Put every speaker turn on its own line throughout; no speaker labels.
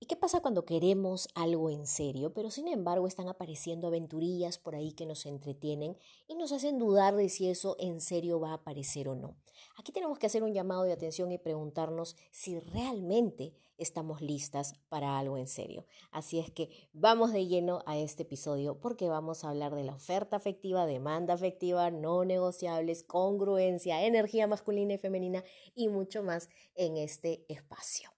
¿Y qué pasa cuando queremos algo en serio, pero sin embargo están apareciendo aventurillas por ahí que nos entretienen y nos hacen dudar de si eso en serio va a aparecer o no? Aquí tenemos que hacer un llamado de atención y preguntarnos si realmente estamos listas para algo en serio. Así es que vamos de lleno a este episodio porque vamos a hablar de la oferta afectiva, demanda afectiva, no negociables, congruencia, energía masculina y femenina y mucho más en este espacio.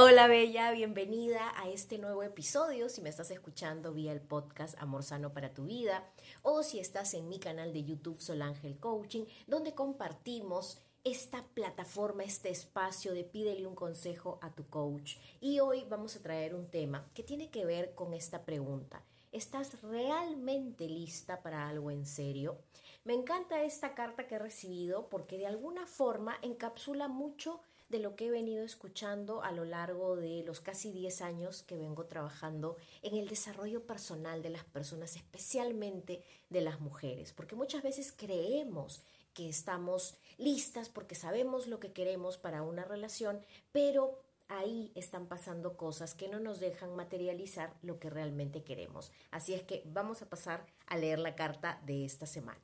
Hola Bella, bienvenida a este nuevo episodio. Si me estás escuchando vía el podcast Amor Sano para tu Vida o si estás en mi canal de YouTube Solángel Coaching, donde compartimos esta plataforma, este espacio de pídele un consejo a tu coach. Y hoy vamos a traer un tema que tiene que ver con esta pregunta. ¿Estás realmente lista para algo en serio? Me encanta esta carta que he recibido porque de alguna forma encapsula mucho de lo que he venido escuchando a lo largo de los casi 10 años que vengo trabajando en el desarrollo personal de las personas, especialmente de las mujeres, porque muchas veces creemos que estamos listas porque sabemos lo que queremos para una relación, pero ahí están pasando cosas que no nos dejan materializar lo que realmente queremos. Así es que vamos a pasar a leer la carta de esta semana.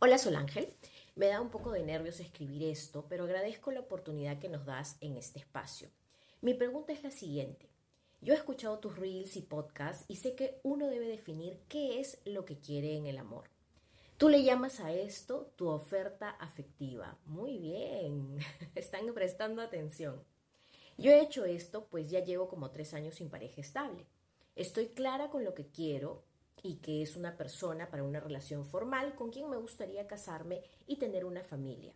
Hola Sol Ángel. Me da un poco de nervios escribir esto, pero agradezco la oportunidad que nos das en este espacio. Mi pregunta es la siguiente. Yo he escuchado tus reels y podcasts y sé que uno debe definir qué es lo que quiere en el amor. Tú le llamas a esto tu oferta afectiva. Muy bien, están prestando atención. Yo he hecho esto pues ya llevo como tres años sin pareja estable. Estoy clara con lo que quiero y que es una persona para una relación formal con quien me gustaría casarme y tener una familia.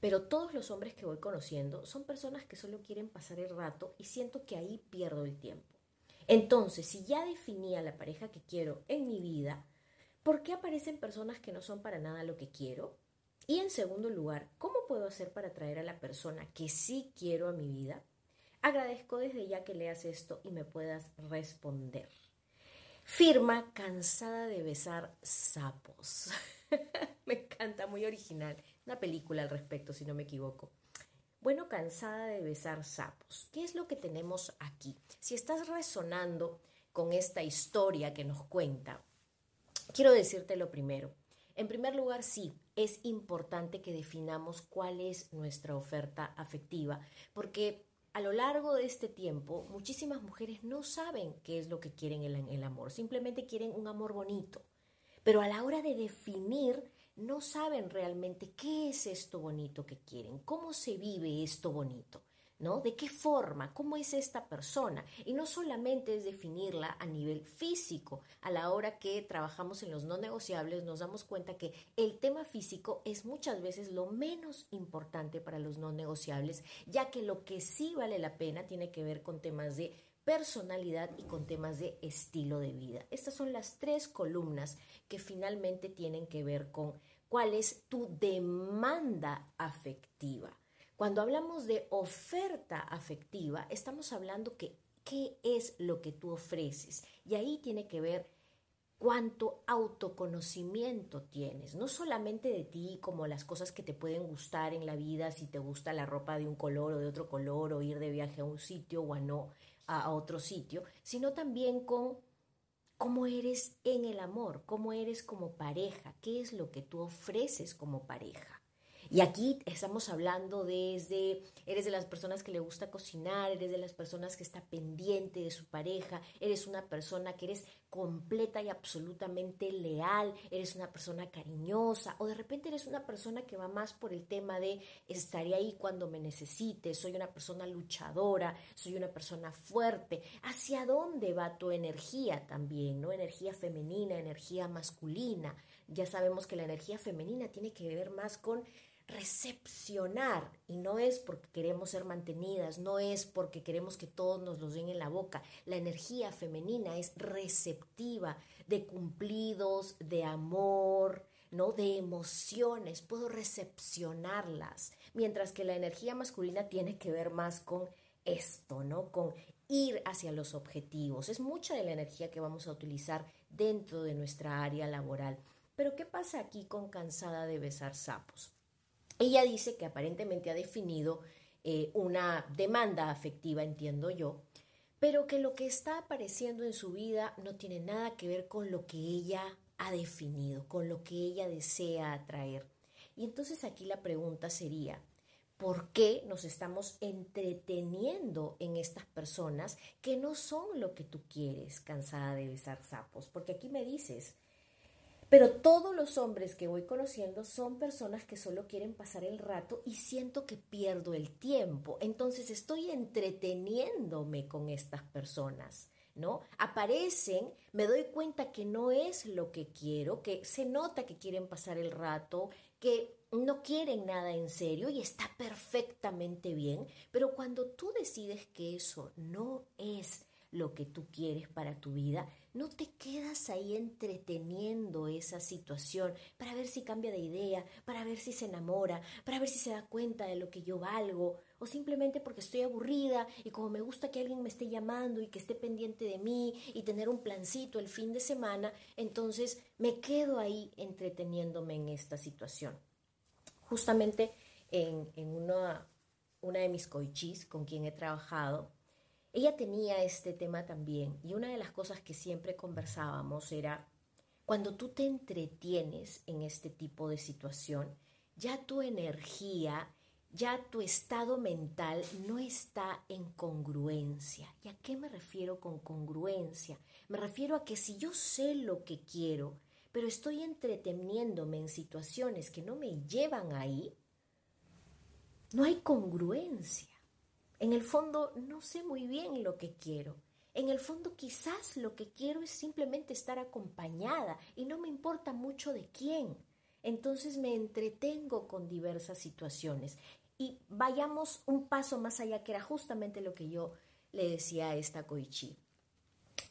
Pero todos los hombres que voy conociendo son personas que solo quieren pasar el rato y siento que ahí pierdo el tiempo. Entonces, si ya definía la pareja que quiero en mi vida, ¿por qué aparecen personas que no son para nada lo que quiero? Y en segundo lugar, ¿cómo puedo hacer para atraer a la persona que sí quiero a mi vida? Agradezco desde ya que leas esto y me puedas responder. Firma cansada de besar sapos. me encanta, muy original. Una película al respecto, si no me equivoco. Bueno, cansada de besar sapos. ¿Qué es lo que tenemos aquí? Si estás resonando con esta historia que nos cuenta, quiero decirte lo primero. En primer lugar, sí, es importante que definamos cuál es nuestra oferta afectiva, porque a lo largo de este tiempo, muchísimas mujeres no saben qué es lo que quieren en el amor, simplemente quieren un amor bonito, pero a la hora de definir, no saben realmente qué es esto bonito que quieren, cómo se vive esto bonito. ¿No? ¿De qué forma? ¿Cómo es esta persona? Y no solamente es definirla a nivel físico. A la hora que trabajamos en los no negociables nos damos cuenta que el tema físico es muchas veces lo menos importante para los no negociables, ya que lo que sí vale la pena tiene que ver con temas de personalidad y con temas de estilo de vida. Estas son las tres columnas que finalmente tienen que ver con cuál es tu demanda afectiva. Cuando hablamos de oferta afectiva, estamos hablando que qué es lo que tú ofreces. Y ahí tiene que ver cuánto autoconocimiento tienes, no solamente de ti como las cosas que te pueden gustar en la vida, si te gusta la ropa de un color o de otro color, o ir de viaje a un sitio o a no a otro sitio, sino también con cómo eres en el amor, cómo eres como pareja, qué es lo que tú ofreces como pareja. Y aquí estamos hablando desde, eres de las personas que le gusta cocinar, eres de las personas que está pendiente de su pareja, eres una persona que eres completa y absolutamente leal, eres una persona cariñosa o de repente eres una persona que va más por el tema de estaré ahí cuando me necesites, soy una persona luchadora, soy una persona fuerte. ¿Hacia dónde va tu energía también, no? Energía femenina, energía masculina. Ya sabemos que la energía femenina tiene que ver más con recepcionar y no es porque queremos ser mantenidas, no es porque queremos que todos nos los den en la boca. La energía femenina es receptiva de cumplidos, de amor, no de emociones, puedo recepcionarlas, mientras que la energía masculina tiene que ver más con esto, ¿no? Con ir hacia los objetivos. Es mucha de la energía que vamos a utilizar dentro de nuestra área laboral. Pero ¿qué pasa aquí con cansada de besar sapos? Ella dice que aparentemente ha definido eh, una demanda afectiva, entiendo yo, pero que lo que está apareciendo en su vida no tiene nada que ver con lo que ella ha definido, con lo que ella desea atraer. Y entonces aquí la pregunta sería, ¿por qué nos estamos entreteniendo en estas personas que no son lo que tú quieres, cansada de besar sapos? Porque aquí me dices, pero todos los hombres que voy conociendo son personas que solo quieren pasar el rato y siento que pierdo el tiempo. Entonces estoy entreteniéndome con estas personas, ¿no? Aparecen, me doy cuenta que no es lo que quiero, que se nota que quieren pasar el rato, que no quieren nada en serio y está perfectamente bien, pero cuando tú decides que eso no es lo que tú quieres para tu vida, no te quedas ahí entreteniendo esa situación para ver si cambia de idea, para ver si se enamora, para ver si se da cuenta de lo que yo valgo, o simplemente porque estoy aburrida y como me gusta que alguien me esté llamando y que esté pendiente de mí y tener un plancito el fin de semana, entonces me quedo ahí entreteniéndome en esta situación. Justamente en, una, una de mis coichis con quien he trabajado, ella tenía este tema también y una de las cosas que siempre conversábamos era, cuando tú te entretienes en este tipo de situación, ya tu energía, ya tu estado mental no está en congruencia. ¿Y a qué me refiero con congruencia? Me refiero a que si yo sé lo que quiero, pero estoy entreteniéndome en situaciones que no me llevan ahí, no hay congruencia. En el fondo no sé muy bien lo que quiero. En el fondo quizás lo que quiero es simplemente estar acompañada y no me importa mucho de quién. Entonces me entretengo con diversas situaciones. Y vayamos un paso más allá, que era justamente lo que yo le decía a esta Koichi.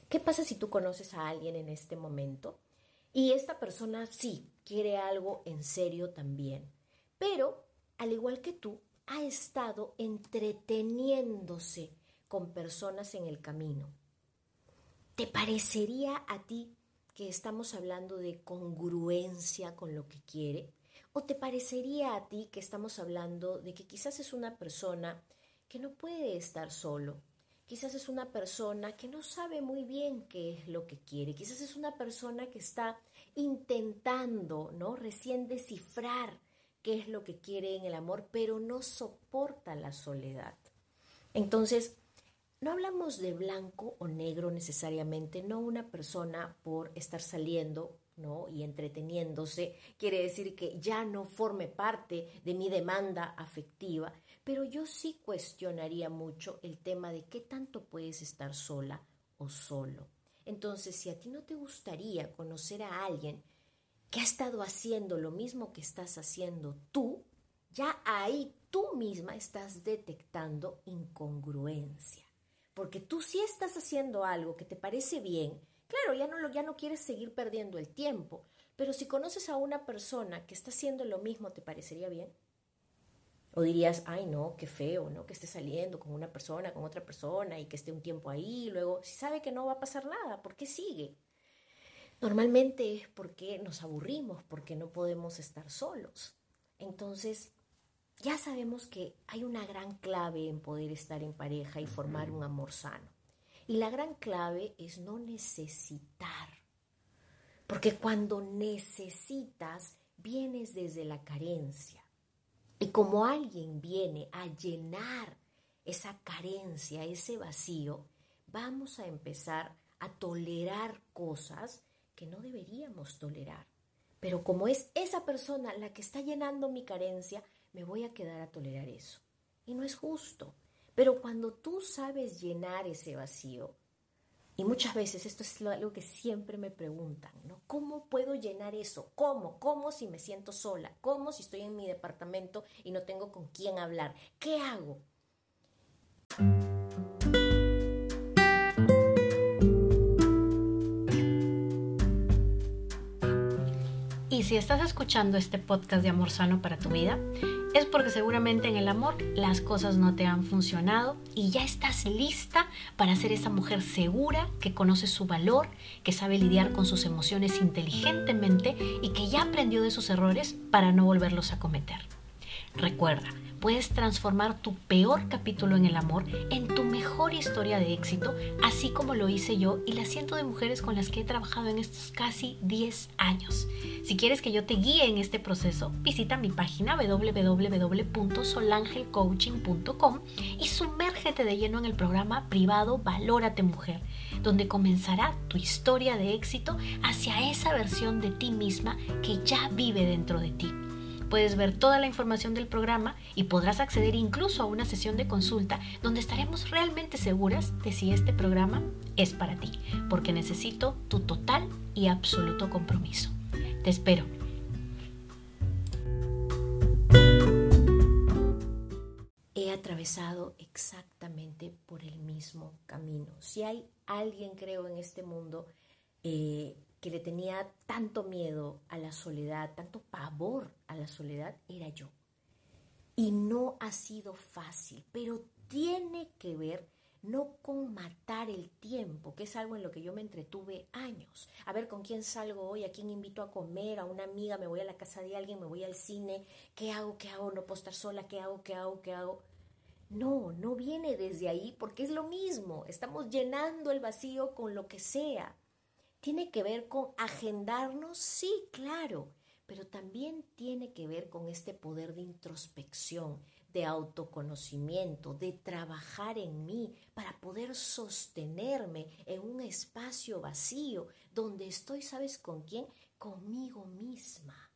¿Qué pasa si tú conoces a alguien en este momento y esta persona sí quiere algo en serio también? Pero, al igual que tú, ha estado entreteniéndose con personas en el camino. ¿Te parecería a ti que estamos hablando de congruencia con lo que quiere? ¿O te parecería a ti que estamos hablando de que quizás es una persona que no puede estar solo? Quizás es una persona que no sabe muy bien qué es lo que quiere. Quizás es una persona que está intentando, ¿no? Recién descifrar qué es lo que quiere en el amor, pero no soporta la soledad. Entonces, no hablamos de blanco o negro necesariamente, no una persona por estar saliendo ¿no? y entreteniéndose quiere decir que ya no forme parte de mi demanda afectiva, pero yo sí cuestionaría mucho el tema de qué tanto puedes estar sola o solo. Entonces, si a ti no te gustaría conocer a alguien que ha estado haciendo lo mismo que estás haciendo tú, ya ahí tú misma estás detectando incongruencia. Porque tú sí estás haciendo algo que te parece bien, claro, ya no, ya no quieres seguir perdiendo el tiempo, pero si conoces a una persona que está haciendo lo mismo, ¿te parecería bien? O dirías, ay no, qué feo, ¿no? Que esté saliendo con una persona, con otra persona y que esté un tiempo ahí, luego, si sabe que no va a pasar nada, ¿por qué sigue? Normalmente es porque nos aburrimos, porque no podemos estar solos. Entonces, ya sabemos que hay una gran clave en poder estar en pareja y formar un amor sano. Y la gran clave es no necesitar. Porque cuando necesitas, vienes desde la carencia. Y como alguien viene a llenar esa carencia, ese vacío, vamos a empezar a tolerar cosas que no deberíamos tolerar. Pero como es esa persona la que está llenando mi carencia, me voy a quedar a tolerar eso. Y no es justo. Pero cuando tú sabes llenar ese vacío, y muchas veces esto es algo que siempre me preguntan, ¿no? ¿Cómo puedo llenar eso? ¿Cómo? ¿Cómo si me siento sola? ¿Cómo si estoy en mi departamento y no tengo con quién hablar? ¿Qué hago?
Y si estás escuchando este podcast de Amor Sano para tu vida, es porque seguramente en el amor las cosas no te han funcionado y ya estás lista para ser esa mujer segura que conoce su valor, que sabe lidiar con sus emociones inteligentemente y que ya aprendió de sus errores para no volverlos a cometer. Recuerda, puedes transformar tu peor capítulo en el amor en tu mejor historia de éxito, así como lo hice yo y la ciento de mujeres con las que he trabajado en estos casi 10 años. Si quieres que yo te guíe en este proceso, visita mi página www.solangelcoaching.com y sumérgete de lleno en el programa privado Valórate Mujer, donde comenzará tu historia de éxito hacia esa versión de ti misma que ya vive dentro de ti. Puedes ver toda la información del programa y podrás acceder incluso a una sesión de consulta donde estaremos realmente seguras de si este programa es para ti, porque necesito tu total y absoluto compromiso. Te espero.
He atravesado exactamente por el mismo camino. Si hay alguien, creo, en este mundo eh, que le tenía tanto miedo a la soledad, tanto pavor a la soledad, era yo. Y no ha sido fácil, pero tiene que ver no con matar el tiempo, que es algo en lo que yo me entretuve años. A ver con quién salgo hoy, a quién invito a comer, a una amiga, me voy a la casa de alguien, me voy al cine, ¿qué hago? ¿Qué hago? No puedo estar sola, ¿qué hago? ¿Qué hago? ¿Qué hago? No, no viene desde ahí porque es lo mismo, estamos llenando el vacío con lo que sea tiene que ver con agendarnos, sí, claro, pero también tiene que ver con este poder de introspección, de autoconocimiento, de trabajar en mí para poder sostenerme en un espacio vacío donde estoy, ¿sabes con quién? Conmigo misma.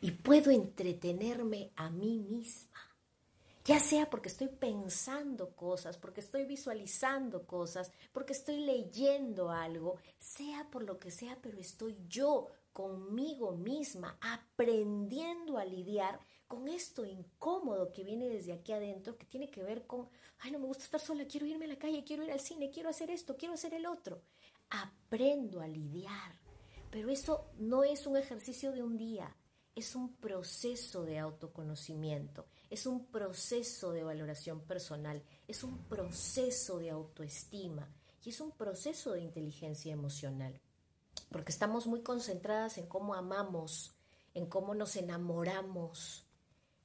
Y puedo entretenerme a mí misma ya sea porque estoy pensando cosas, porque estoy visualizando cosas, porque estoy leyendo algo, sea por lo que sea, pero estoy yo conmigo misma aprendiendo a lidiar con esto incómodo que viene desde aquí adentro, que tiene que ver con, ay, no me gusta estar sola, quiero irme a la calle, quiero ir al cine, quiero hacer esto, quiero hacer el otro. Aprendo a lidiar. Pero eso no es un ejercicio de un día, es un proceso de autoconocimiento, es un proceso de valoración personal, es un proceso de autoestima y es un proceso de inteligencia emocional. Porque estamos muy concentradas en cómo amamos, en cómo nos enamoramos,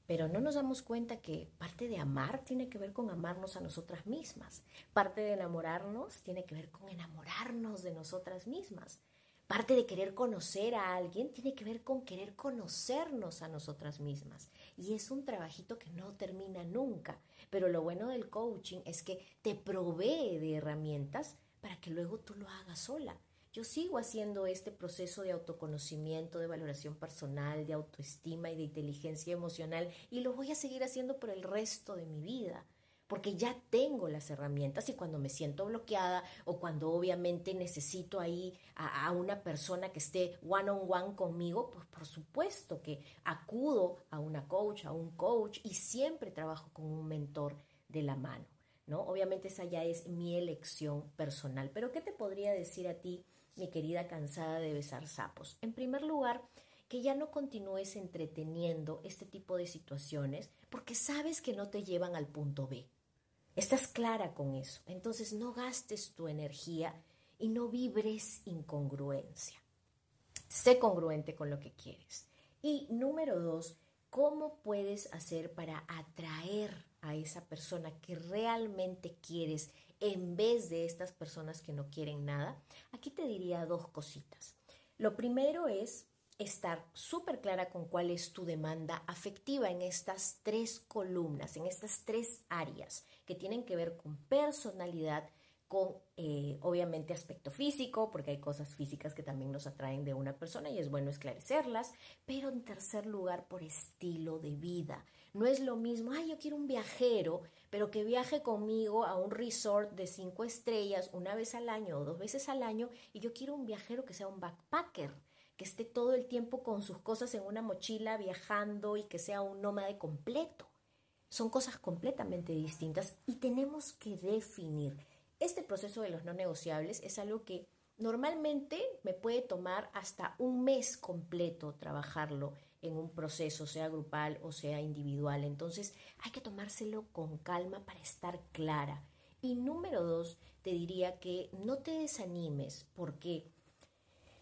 pero no nos damos cuenta que parte de amar tiene que ver con amarnos a nosotras mismas, parte de enamorarnos tiene que ver con enamorarnos de nosotras mismas. Parte de querer conocer a alguien tiene que ver con querer conocernos a nosotras mismas. Y es un trabajito que no termina nunca. Pero lo bueno del coaching es que te provee de herramientas para que luego tú lo hagas sola. Yo sigo haciendo este proceso de autoconocimiento, de valoración personal, de autoestima y de inteligencia emocional y lo voy a seguir haciendo por el resto de mi vida porque ya tengo las herramientas y cuando me siento bloqueada o cuando obviamente necesito ahí a, una persona que esté one on one conmigo, pues por supuesto que acudo a una coach, a un coach y siempre trabajo con un mentor de la mano, ¿no? Obviamente esa ya es mi elección personal, pero ¿qué te podría decir a ti, mi querida cansada de besar sapos? En primer lugar, que ya no continúes entreteniendo este tipo de situaciones porque sabes que no te llevan al punto B. Estás clara con eso. Entonces no gastes tu energía y no vibres incongruencia. Sé congruente con lo que quieres. Y número dos, ¿cómo puedes hacer para atraer a esa persona que realmente quieres en vez de estas personas que no quieren nada? Aquí te diría dos cositas. Lo primero es estar súper clara con cuál es tu demanda afectiva en estas tres columnas, en estas tres áreas que tienen que ver con personalidad, con eh, obviamente aspecto físico, porque hay cosas físicas que también nos atraen de una persona y es bueno esclarecerlas, pero en tercer lugar por estilo de vida. No es lo mismo, ay, yo quiero un viajero, pero que viaje conmigo a un resort de cinco estrellas una vez al año o dos veces al año y yo quiero un viajero que sea un backpacker que esté todo el tiempo con sus cosas en una mochila viajando y que sea un nómade completo. Son cosas completamente distintas y tenemos que definir. Este proceso de los no negociables es algo que normalmente me puede tomar hasta un mes completo trabajarlo en un proceso, sea grupal o sea individual. Entonces hay que tomárselo con calma para estar clara. Y número dos, te diría que no te desanimes porque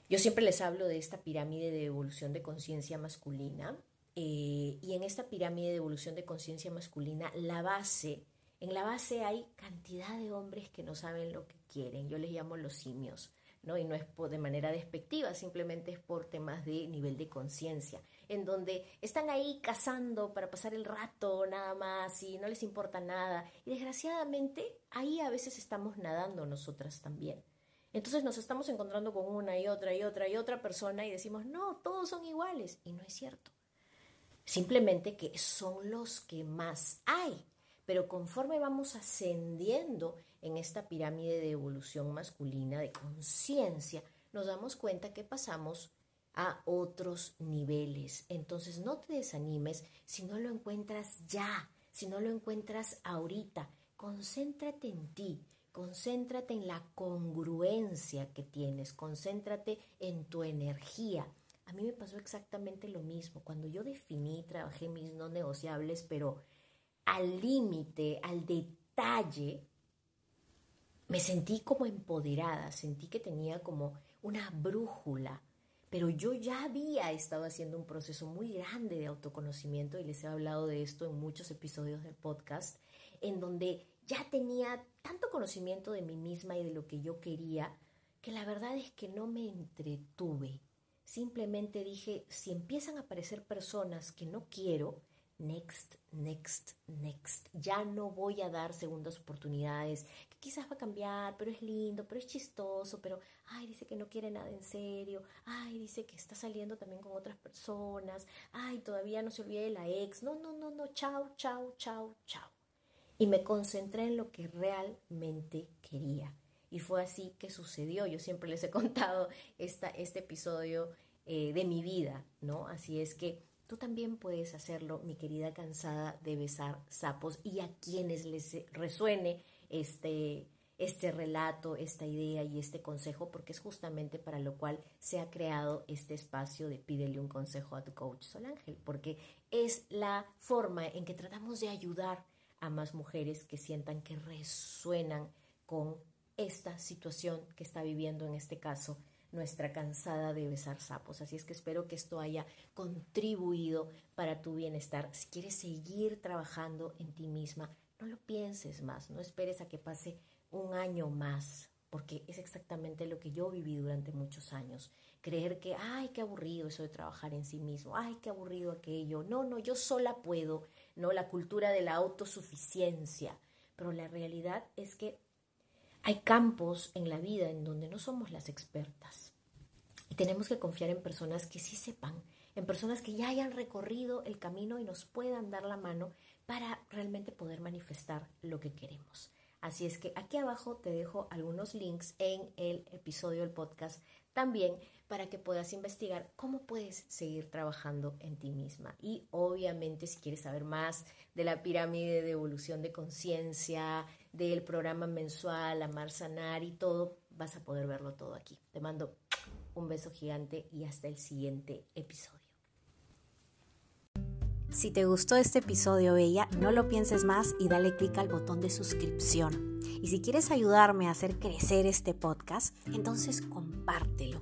yo siempre les hablo de esta pirámide de evolución de conciencia masculina eh, y en esta pirámide de evolución de conciencia masculina la base, en la base hay cantidad de hombres que no saben lo que quieren, yo les llamo los simios. ¿no? Y no es de manera despectiva, simplemente es por temas de nivel de conciencia, en donde están ahí cazando para pasar el rato nada más y no les importa nada. Y desgraciadamente ahí a veces estamos nadando nosotras también. Entonces nos estamos encontrando con una y otra y otra y otra persona y decimos, no, todos son iguales. Y no es cierto. Simplemente que son los que más hay. Pero conforme vamos ascendiendo en esta pirámide de evolución masculina, de conciencia, nos damos cuenta que pasamos a otros niveles. Entonces no te desanimes si no lo encuentras ya, si no lo encuentras ahorita. Concéntrate en ti, Concéntrate en la congruencia que tienes, concéntrate en tu energía. A mí me pasó exactamente lo mismo. Cuando yo definí, trabajé mis no negociables, pero al límite, al detalle, me sentí como empoderada, sentí que tenía como una brújula, pero yo ya había estado haciendo un proceso muy grande de autoconocimiento y les he hablado de esto en muchos episodios del podcast, en donde ya tenía tanto conocimiento de mí misma y de lo que yo quería, que la verdad es que no me entretuve. Simplemente dije, si empiezan a aparecer personas que no quiero, next, next, next. Ya no voy a dar segundas oportunidades, que quizás va a cambiar, pero es lindo, pero es chistoso, pero, ay, dice que no quiere nada en serio, ay, dice que está saliendo también con otras personas, ay, todavía no se olvide de la ex. No, no, no, no, chao, chao, chao, chao y me concentré en lo que realmente quería. Y fue así que sucedió. Yo siempre les he contado esta, este episodio eh, de mi vida, ¿no? Así es que tú también puedes hacerlo, mi querida cansada de besar sapos, y a quienes les resuene este, este relato, esta idea y este consejo, porque es justamente para lo cual se ha creado este espacio de pídele un consejo a tu coach Sol Ángel, porque es la forma en que tratamos de ayudar a más mujeres que sientan que resuenan con esta situación que está viviendo en este caso nuestra cansada de besar sapos. Así es que espero que esto haya contribuido para tu bienestar. Si quieres seguir trabajando en ti misma, no lo pienses más, no esperes a que pase un año más, porque es exactamente lo que yo viví durante muchos años. Creer que, ay, qué aburrido eso de trabajar en sí mismo, ay, qué aburrido aquello. No, no, yo sola puedo, ¿no? La cultura de la autosuficiencia. Pero la realidad es que hay campos en la vida en donde no somos las expertas. Y tenemos que confiar en personas que sí sepan, en personas que ya hayan recorrido el camino y nos puedan dar la mano para realmente poder manifestar lo que queremos. Así es que aquí abajo te dejo algunos links en el episodio del podcast también para que puedas investigar cómo puedes seguir trabajando en ti misma. Y obviamente si quieres saber más de la pirámide de evolución de conciencia, del programa mensual, Amar, Sanar y todo, vas a poder verlo todo aquí. Te mando un beso gigante y hasta el siguiente episodio.
Si te gustó este episodio, Bella, no lo pienses más y dale clic al botón de suscripción. Y si quieres ayudarme a hacer crecer este podcast, entonces compártelo.